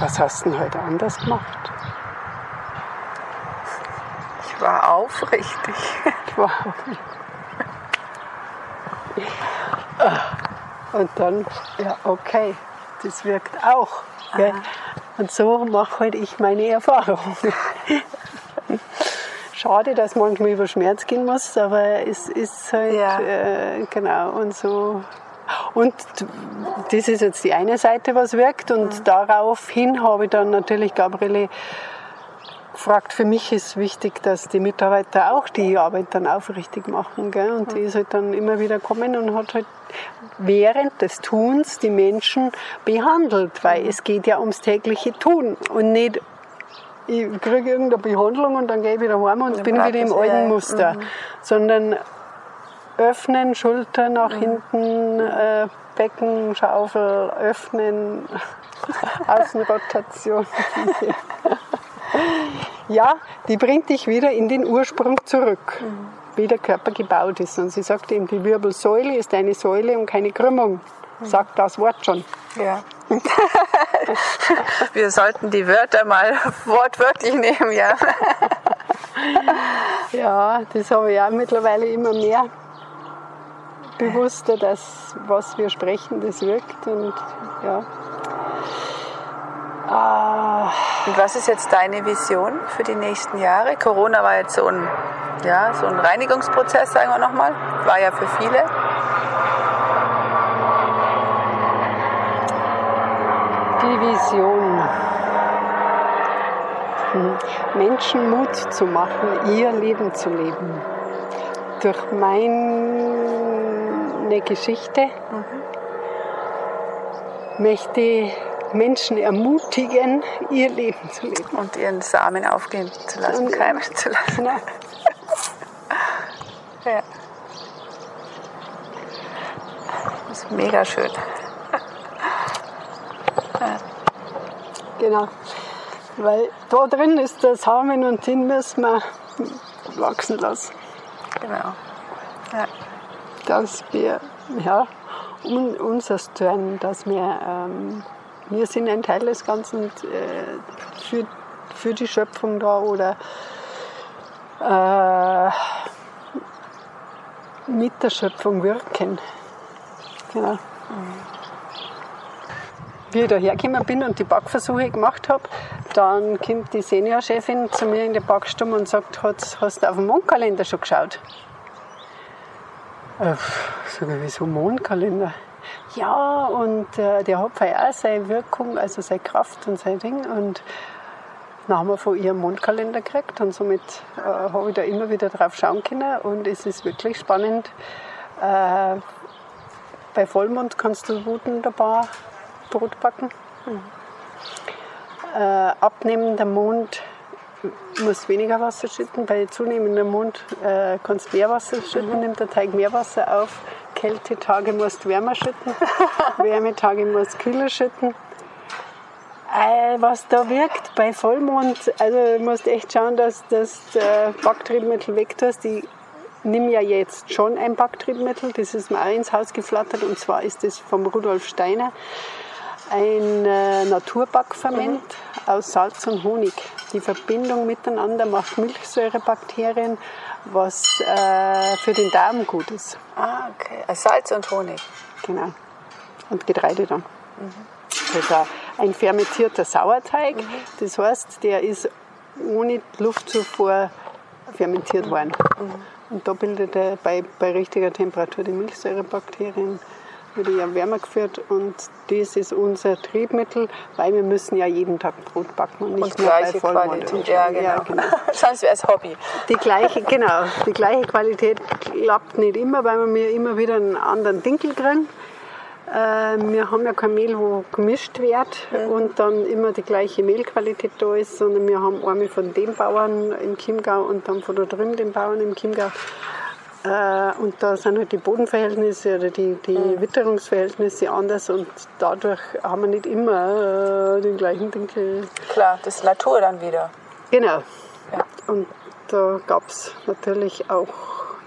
[SPEAKER 2] was hast du denn heute anders gemacht?
[SPEAKER 3] Ich war aufrichtig.
[SPEAKER 2] Wow. Und dann, ja, okay, das wirkt auch. Gell? Und so mache halt ich meine Erfahrung. Schade, dass manchmal über Schmerz gehen muss, aber es ist halt,
[SPEAKER 3] Ja.
[SPEAKER 2] äh, genau, und so. Und das ist jetzt die eine Seite, was wirkt. Und daraufhin habe ich dann natürlich Gabriele gefragt, für mich ist wichtig, dass die Mitarbeiter auch die Arbeit dann aufrichtig machen. Gell? Und die ist halt dann immer wieder gekommen und hat halt während des Tuns die Menschen behandelt, weil es geht ja ums tägliche Tun und nicht ich kriege irgendeine Behandlung und dann gehe ich wieder heim und
[SPEAKER 3] Dann
[SPEAKER 2] bin wieder im alten. Muster. Sondern öffnen, Schulter nach hinten, äh, Becken, Schaufel, öffnen, Außenrotation. ja, die bringt dich wieder in den Ursprung zurück, wie der Körper gebaut ist. Und sie sagt eben, die Wirbelsäule ist eine Säule und keine Krümmung. Sagt das Wort schon.
[SPEAKER 3] Ja. Wir sollten die Wörter mal wortwörtlich nehmen, ja.
[SPEAKER 2] Ja, das habe ich auch mittlerweile immer mehr bewusster, dass was wir sprechen, das wirkt. Und ja. Ah,
[SPEAKER 3] Und was ist jetzt deine Vision für die nächsten Jahre? Corona war jetzt so ein, ja, so ein Reinigungsprozess, sagen wir nochmal. War ja für viele.
[SPEAKER 2] Die Vision. Hm. Menschen Mut zu machen, ihr Leben zu leben. Durch meine Geschichte mhm. möchte Menschen ermutigen, ihr Leben zu leben.
[SPEAKER 3] Und ihren Samen aufgehen zu lassen, keimen zu lassen. Genau. ja. Das ist mega schön.
[SPEAKER 2] ja. Genau. Weil da drin ist der Samen und den müssen wir wachsen lassen.
[SPEAKER 3] Genau. Ja.
[SPEAKER 2] Dass wir, ja, un, unser Turn, dass wir ähm, wir sind ein Teil des Ganzen äh, für, für die Schöpfung da oder äh, mit der Schöpfung wirken. Genau. Wie ich da hergekommen bin und die Backversuche gemacht habe, dann kommt die Seniorchefin zu mir in die Backstube und sagt, hast, du auf den Mondkalender schon geschaut? Äh, sag ich, wieso Mondkalender? Ja, und äh, der hat auch seine Wirkung, also seine Kraft und sein Ding. Und dann haben wir von ihrem Mondkalender gekriegt und somit äh, habe ich da immer wieder drauf schauen können. Und es ist wirklich spannend. Äh, bei Vollmond kannst du wunderbar Brot backen. Mhm. Äh, abnehmender Mond musst weniger Wasser schütten. Bei zunehmendem Mond äh, kannst du mehr Wasser schütten, mhm. nimmt der Teig mehr Wasser auf. Kältetage musst du wärmer schütten, Wärmetage musst du kühler schütten. Äh, was da wirkt bei Vollmond, also du musst echt schauen, dass das äh, Backtriebmittel wegtust. Ich nehme ja jetzt schon ein Backtriebmittel, das ist mir auch ins Haus geflattert und zwar ist das vom Rudolf Steiner ein äh, Naturbackferment mhm. aus Salz und Honig. Die Verbindung miteinander macht Milchsäurebakterien, was äh, für den Darm gut ist.
[SPEAKER 3] Ah, okay. Also Salz und Honig.
[SPEAKER 2] Genau. Und Getreide dann. Mhm. Also ein fermentierter Sauerteig. Mhm. Das heißt, der ist ohne Luftzufuhr fermentiert worden. Mhm. Und da bildet er bei, bei richtiger Temperatur die Milchsäurebakterien wird ja wärmer geführt und das ist unser Triebmittel, weil wir müssen ja jeden Tag Brot backen und nicht und nur bei Vollmond.
[SPEAKER 3] Qualität, ja, genau. Ja, genau. Sonst wäre es Hobby.
[SPEAKER 2] Die gleiche, genau, die gleiche Qualität klappt nicht immer, weil wir immer wieder einen anderen Dinkel kriegen. Äh, wir haben ja kein Mehl, wo gemischt wird mhm. und dann immer die gleiche Mehlqualität da ist, sondern wir haben einmal von den Bauern im Chiemgau und dann von da drüben den Bauern im Chiemgau. Äh, und da sind halt die Bodenverhältnisse oder die, die mhm. Witterungsverhältnisse anders und dadurch haben wir nicht immer äh, den gleichen Winkel.
[SPEAKER 3] Klar, das ist Natur dann wieder.
[SPEAKER 2] Genau. Ja. Und da gab es natürlich auch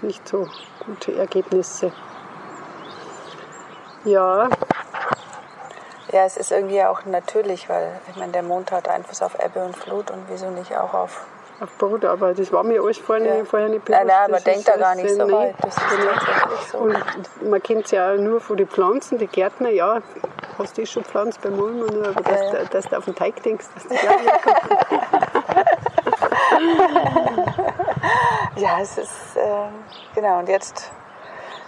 [SPEAKER 2] nicht so gute Ergebnisse. Ja.
[SPEAKER 3] Ja, es ist irgendwie auch natürlich, weil ich meine, der Mond hat Einfluss auf Ebbe und Flut und wieso nicht auch auf
[SPEAKER 2] auf Brot, aber das war mir alles vorher, ja. vorher nicht
[SPEAKER 3] bewusst. Nein, nein, man denkt da gar nicht so weit. Das ist
[SPEAKER 2] tatsächlich so. Und man kennt es ja auch nur von den Pflanzen, die Gärtner, ja, hast du schon pflanzt beim nur, aber dass, ja. dass, du auf den Teig denkst, dass das ja
[SPEAKER 3] Ja, es ist, äh, genau, und jetzt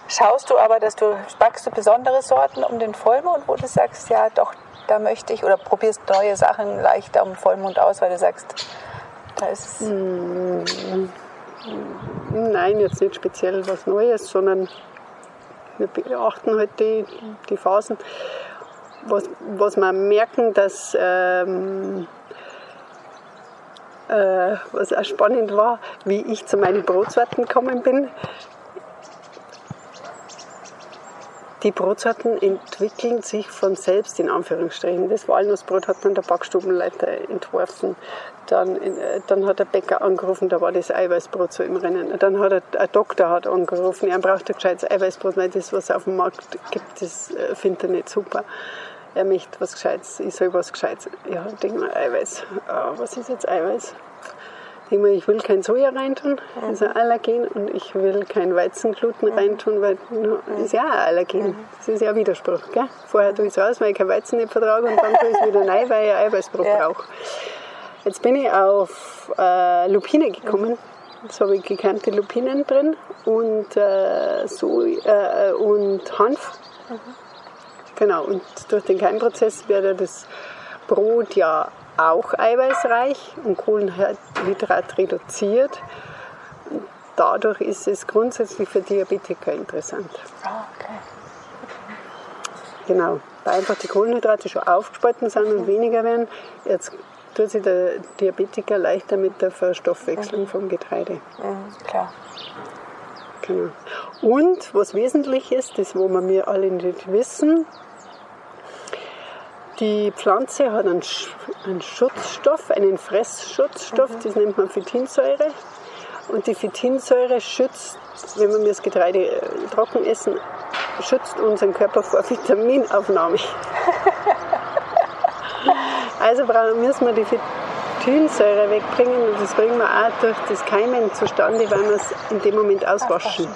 [SPEAKER 3] schaust du aber, dass du, backst du besondere Sorten um den Vollmond, wo du sagst, ja, doch, da möchte ich, oder probierst neue Sachen leichter um Vollmond aus, weil du sagst, ist hm,
[SPEAKER 2] Nein, jetzt nicht speziell was Neues, sondern wir beachten halt die, die Phasen. Was, was wir merken, dass ähm, äh, was auch spannend war, wie ich zu meinen Brotsorten gekommen bin. Die Brotsorten entwickeln sich von selbst, in Anführungsstrichen. Das Walnussbrot hat dann der Backstubenleiter entworfen. Dann, äh, dann hat der Bäcker angerufen, da war das Eiweißbrot so im Rennen. Dann hat er, ein Doktor hat angerufen, er braucht ein gescheites Eiweißbrot, weil das, was es auf dem Markt gibt, das äh, findet er nicht super. Er möchte was Gescheites, ich soll was Gescheites. Ja, denke mal, Eiweiß. Oh, was ist jetzt Eiweiß? Immer, ich will kein Soja reintun, das ist ein Allergen, und ich will kein Weizengluten reintun, weil das ist ja ein Allergen. Das ist ja ein Widerspruch. Gell? Vorher tue ich es aus, weil ich kein Weizen nicht vertrage, und dann tue ich es wieder rein, weil ich Eiweißbrot ja. brauche. Jetzt bin ich auf äh, Lupine gekommen. Jetzt habe ich gekannte Lupinen drin und, äh, so, äh, und Hanf. Mhm. Genau, und durch den Keimprozess wird das Brot ja auch eiweißreich und Kohlenhydrat reduziert. Dadurch ist es grundsätzlich für Diabetiker interessant.
[SPEAKER 3] Ah, okay.
[SPEAKER 2] Genau, weil einfach die Kohlenhydrate schon aufgespalten sind und weniger werden. Jetzt tut sich der Diabetiker leichter mit der Verstoffwechslung vom Getreide.
[SPEAKER 3] Mhm, klar.
[SPEAKER 2] Genau. Und was wesentlich ist, das wo wir alle nicht wissen, die Pflanze hat einen, einen Schutzstoff, einen Fressschutzstoff, das nennt man Phytinsäure. Und die Phytinsäure schützt, wenn wir das Getreide äh, trocken essen, schützt unseren Körper vor Vitaminaufnahme. also brauchen- müssen wir die Phytinsäure wegbringen und das bringen wir auch durch das Keimen zustande, weil wir es in dem Moment auswaschen.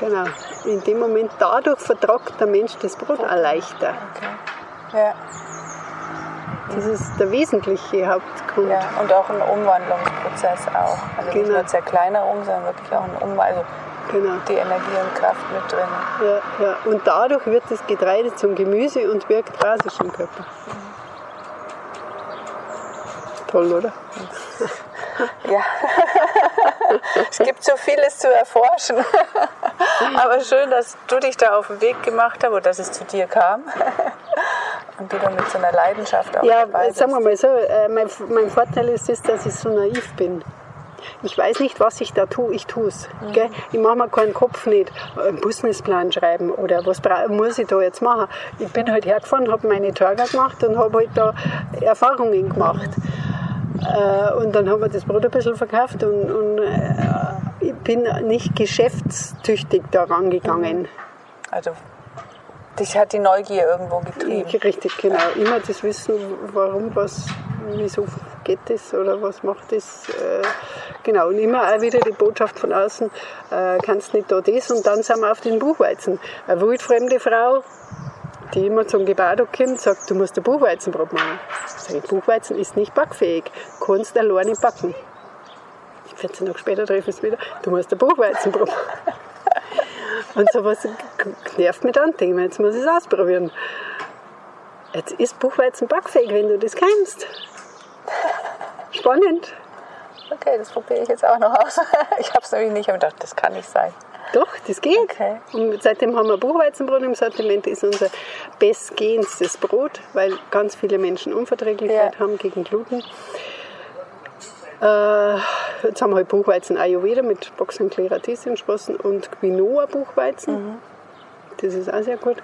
[SPEAKER 2] Genau. In dem Moment dadurch vertragt der Mensch das Brot auch leichter.
[SPEAKER 3] Okay. Ja,
[SPEAKER 2] Das ist der wesentliche Hauptgrund.
[SPEAKER 3] ja, und auch ein Umwandlungsprozess auch. Also nicht
[SPEAKER 2] Genau.
[SPEAKER 3] nur Zerkleinerung, sondern wirklich auch ein Umwandlung.
[SPEAKER 2] Genau.
[SPEAKER 3] Die Energie und Kraft mit drin.
[SPEAKER 2] Ja, ja. Und dadurch wird das Getreide zum Gemüse und wirkt basisch im Körper. Toll, oder?
[SPEAKER 3] Ja. es gibt so vieles zu erforschen. Aber schön, dass du dich da auf den Weg gemacht hast oder dass es zu dir kam. Und du da mit so einer Leidenschaft auch
[SPEAKER 2] Ja,
[SPEAKER 3] dabei bist.
[SPEAKER 2] sagen wir mal so, äh, mein, mein Vorteil ist es, dass ich so naiv bin. Ich weiß nicht, was ich da tue, ich tue es. gell? Ich mache mir keinen Kopf nicht, einen Businessplan schreiben oder was muss ich da jetzt machen. Ich bin halt hergefahren, habe meine Tage gemacht und habe halt da Erfahrungen gemacht. Äh, und dann haben wir das Brot ein bisschen verkauft und, und äh, bin nicht geschäftstüchtig da rangegangen.
[SPEAKER 3] Also, dich hat die Neugier irgendwo getrieben.
[SPEAKER 2] Richtig, genau. Immer das Wissen, warum, was, wieso geht das oder was macht das. Äh, genau, und immer auch wieder die Botschaft von außen, äh, kannst nicht da das. Und dann sind wir auf den Buchweizen. Eine wildfremde Frau, die immer zum Gebado kommt, sagt, du musst ein Buchweizenbrot machen. Sag ich, Buchweizen ist nicht backfähig, kannst alleine backen. 14 Tage später treffen sie wieder, du musst ein Buchweizenbrot machen. Und sowas nervt mich dann. Denke ich mir, jetzt muss ich es ausprobieren. Jetzt ist Buchweizen backfähig, wenn du das kannst. Spannend.
[SPEAKER 3] Okay, das probiere ich jetzt auch noch aus. Ich habe es nämlich nicht und dachte, das kann nicht sein.
[SPEAKER 2] Doch, das geht.
[SPEAKER 3] Okay.
[SPEAKER 2] Und seitdem haben wir Buchweizenbrot im Sortiment. ist unser bestgehendstes Brot, weil ganz viele Menschen Unverträglichkeit
[SPEAKER 3] Ja.
[SPEAKER 2] haben gegen Gluten. Äh, jetzt haben wir halt Buchweizen Ayurveda mit Boxenklärer Tiersensprossen und Quinoa Buchweizen. Das ist auch sehr gut.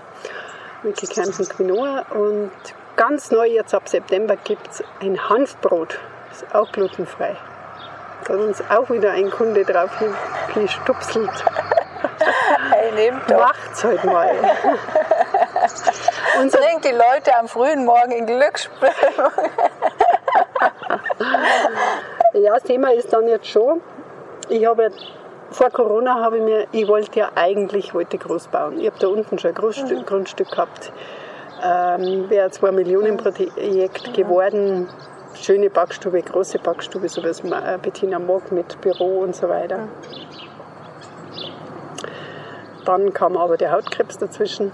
[SPEAKER 2] Mit gekernten Quinoa. Und ganz neu jetzt ab September gibt es ein Hanfbrot. Ist auch glutenfrei. Da hat uns auch wieder ein Kunde drauf gestupselt. Macht's halt mal. Unser,
[SPEAKER 3] Bringt die Leute am frühen Morgen in Glücksspiel.
[SPEAKER 2] ja, das Thema ist dann jetzt schon, ich habe vor Corona habe ich mir, ich wollte ja eigentlich heute groß bauen. Ich habe da unten schon ein Grundstück, Grundstück gehabt. Ähm, wäre ein 2 Millionen Projekt geworden. Schöne Backstube, große Backstube, so wie es äh, Bettina mag, mit Büro und so weiter. Dann kam aber der Hautkrebs dazwischen.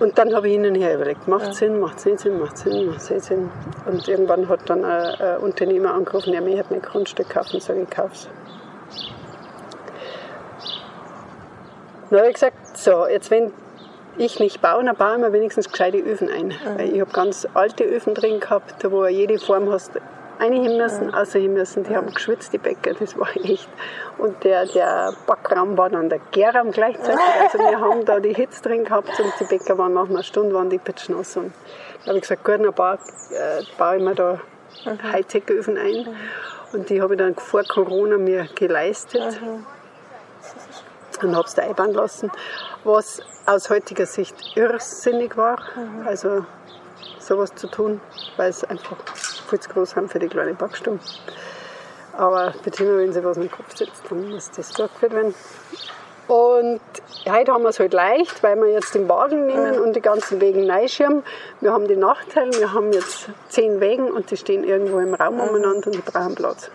[SPEAKER 2] Und dann habe ich hin und her überlegt, macht Sinn, macht es nicht Sinn, macht Sinn, macht es nicht Sinn. Und irgendwann hat dann ein, ein Unternehmer angerufen, ja, mir hat mein Grundstück kaufen, sage ich, kauf's. Dann habe ich gesagt, so, jetzt wenn ich nicht baue, dann baue ich mir wenigstens gescheite Öfen ein. Weil ich habe ganz alte Öfen drin gehabt, wo du jede Form hast einheben müssen, außerheben müssen. Die haben geschwitzt, die Bäcker, das war echt. Und der, der Backraum war dann der Gärraum gleichzeitig. Also wir haben da die Hitze drin gehabt und die Bäcker waren nach einer Stunde waren die pitschnass. Und da habe ich gesagt, gut, dann baue, äh, baue ich mir da Hightech-Öfen ein. Und die habe ich dann vor Corona mir geleistet und habe es da einbauen lassen, was aus heutiger Sicht irrsinnig war, also sowas zu tun, weil es einfach viel zu groß haben für die kleine Backstube. Aber beziehungsweise, wenn sie was im Kopf sitzt, dann muss das durchgeführt werden. Und heute haben wir es halt leicht, weil wir jetzt den Wagen nehmen und die ganzen Wegen neischirmen. Wir haben den Nachteil, wir haben jetzt zehn Wägen und die stehen irgendwo im Raum umeinander und die brauchen Platz.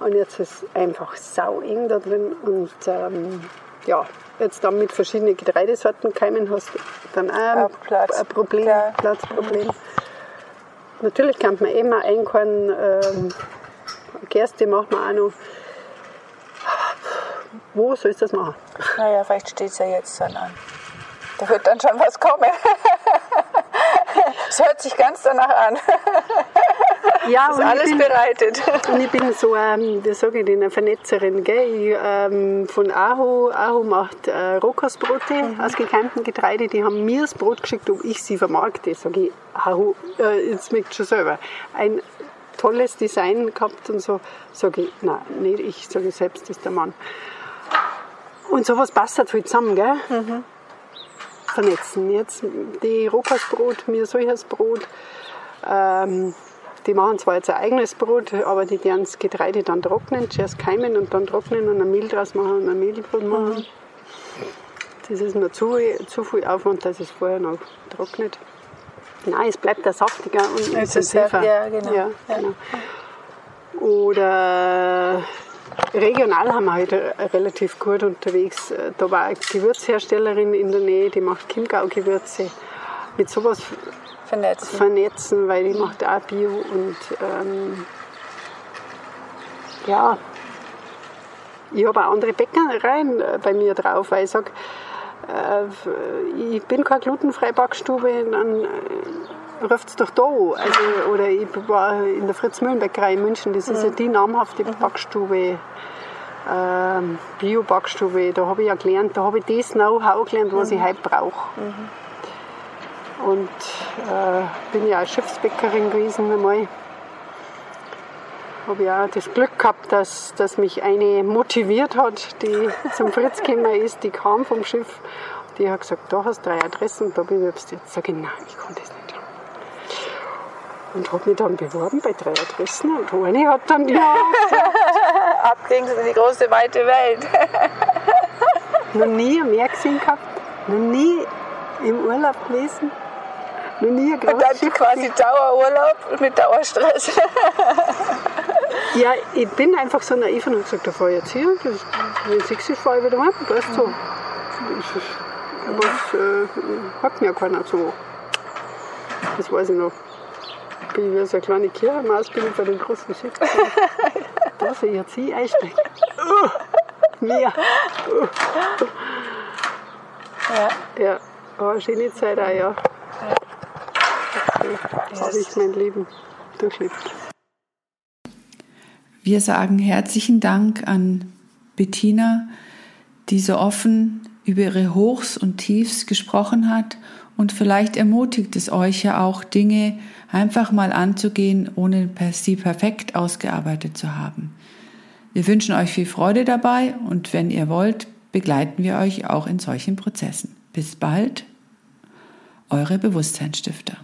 [SPEAKER 2] Und jetzt ist es einfach sau eng da drin und ähm, ja, jetzt dann mit verschiedenen Getreidesorten keimen, hast du dann auch
[SPEAKER 3] Platz.
[SPEAKER 2] ein Problem,
[SPEAKER 3] Klar.
[SPEAKER 2] Platzproblem. Natürlich kann man immer einkorn, ähm, Gerste macht man auch noch. Wo soll ich das machen?
[SPEAKER 3] Naja, vielleicht steht es ja jetzt dann an. Da wird dann schon was kommen. Es hört sich ganz danach an.
[SPEAKER 2] Ja,
[SPEAKER 3] Ist alles
[SPEAKER 2] bin-
[SPEAKER 3] bereitet.
[SPEAKER 2] Und ich bin so, ähm, wie sage ich denn, eine Vernetzerin. Gell? Ich, ähm, von Aho, Aho macht äh, Rohkostbrote aus gekeimtem Getreide. Die haben mir das Brot geschickt, ob ich sie vermarkte. Sag ich, Aho, äh, jetzt schmeckt schon selber. Ein tolles Design gehabt und so. Sag ich, nein, nicht ich, sage ich selbst, das ist der Mann. Und sowas passt halt viel zusammen, gell? Vernetzen. Jetzt die Rohkostbrot, mir solches Brot. Ähm, die machen zwar jetzt ein eigenes Brot, aber die werden das Getreide dann trocknen, zuerst keimen und dann trocknen und ein Mehl draus machen und ein Mehlbrot machen. Das ist mir zu, zu viel Aufwand, dass es vorher noch trocknet. Nein, es bleibt ja saftiger und
[SPEAKER 3] Es ist ja-
[SPEAKER 2] intensiver.
[SPEAKER 3] ja, genau.
[SPEAKER 2] Ja. genau. Oder regional haben wir heute relativ gut unterwegs. Da war eine Gewürzherstellerin in der Nähe, die macht Chiemgau-Gewürze. Mit sowas
[SPEAKER 3] Vernetzen.
[SPEAKER 2] vernetzen, weil die macht auch Bio und ähm, ja, ich habe auch andere Bäckereien äh, bei mir drauf, weil ich sage, äh, ich bin keine glutenfreie Backstube, dann äh, ruft es doch da an. Also, oder ich war in der Fritz-Mühlen-Bäckerei in München, das ist ja die namhafte Backstube, ähm, Bio-Backstube, da habe ich ja gelernt, da habe ich das Know-how gelernt, was ich heute brauche. Und äh, bin ja auch Schiffsbäckerin gewesen einmal. Habe ja auch das Glück gehabt, dass, dass mich eine motiviert hat, die zum Fritz gekommen ist, die kam vom Schiff. Die hat gesagt, da hast du drei Adressen, da bewirbst du jetzt. Sag ich, nein, ich kann das nicht. Und habe mich dann beworben bei drei Adressen und eine hat dann ja
[SPEAKER 3] Abgings in die große, weite Welt.
[SPEAKER 2] noch nie ein Meer gesehen gehabt, noch nie im Urlaub gewesen, noch nie ein
[SPEAKER 3] Und dann
[SPEAKER 2] Schiff
[SPEAKER 3] quasi Dauerurlaub mit Dauerstress.
[SPEAKER 2] Ja, ich bin einfach so naiv und habe gesagt, da fahre ich jetzt hier. Das, wenn es ist, fahre ich wieder heim. So. Das ist, aber es äh, hat mir keiner so. Das weiß ich noch. Bin ich wie so eine kleine Kirchenmaus, bin ich bei den großen Schiffen. da soll ich jetzt hin einsteigen. Uh, mir. Uh.
[SPEAKER 3] Ja.
[SPEAKER 2] Ja, war eine schöne Zeit auch, ja. Okay. Habe ich mein Leben durchlebt.
[SPEAKER 1] Wir sagen herzlichen Dank an Bettina, die so offen über ihre Hochs und Tiefs gesprochen hat und vielleicht ermutigt es euch ja auch Dinge einfach mal anzugehen, ohne sie perfekt ausgearbeitet zu haben. Wir wünschen euch viel Freude dabei und wenn ihr wollt, begleiten wir euch auch in solchen Prozessen. Bis bald, eure Bewusstseinsstifter.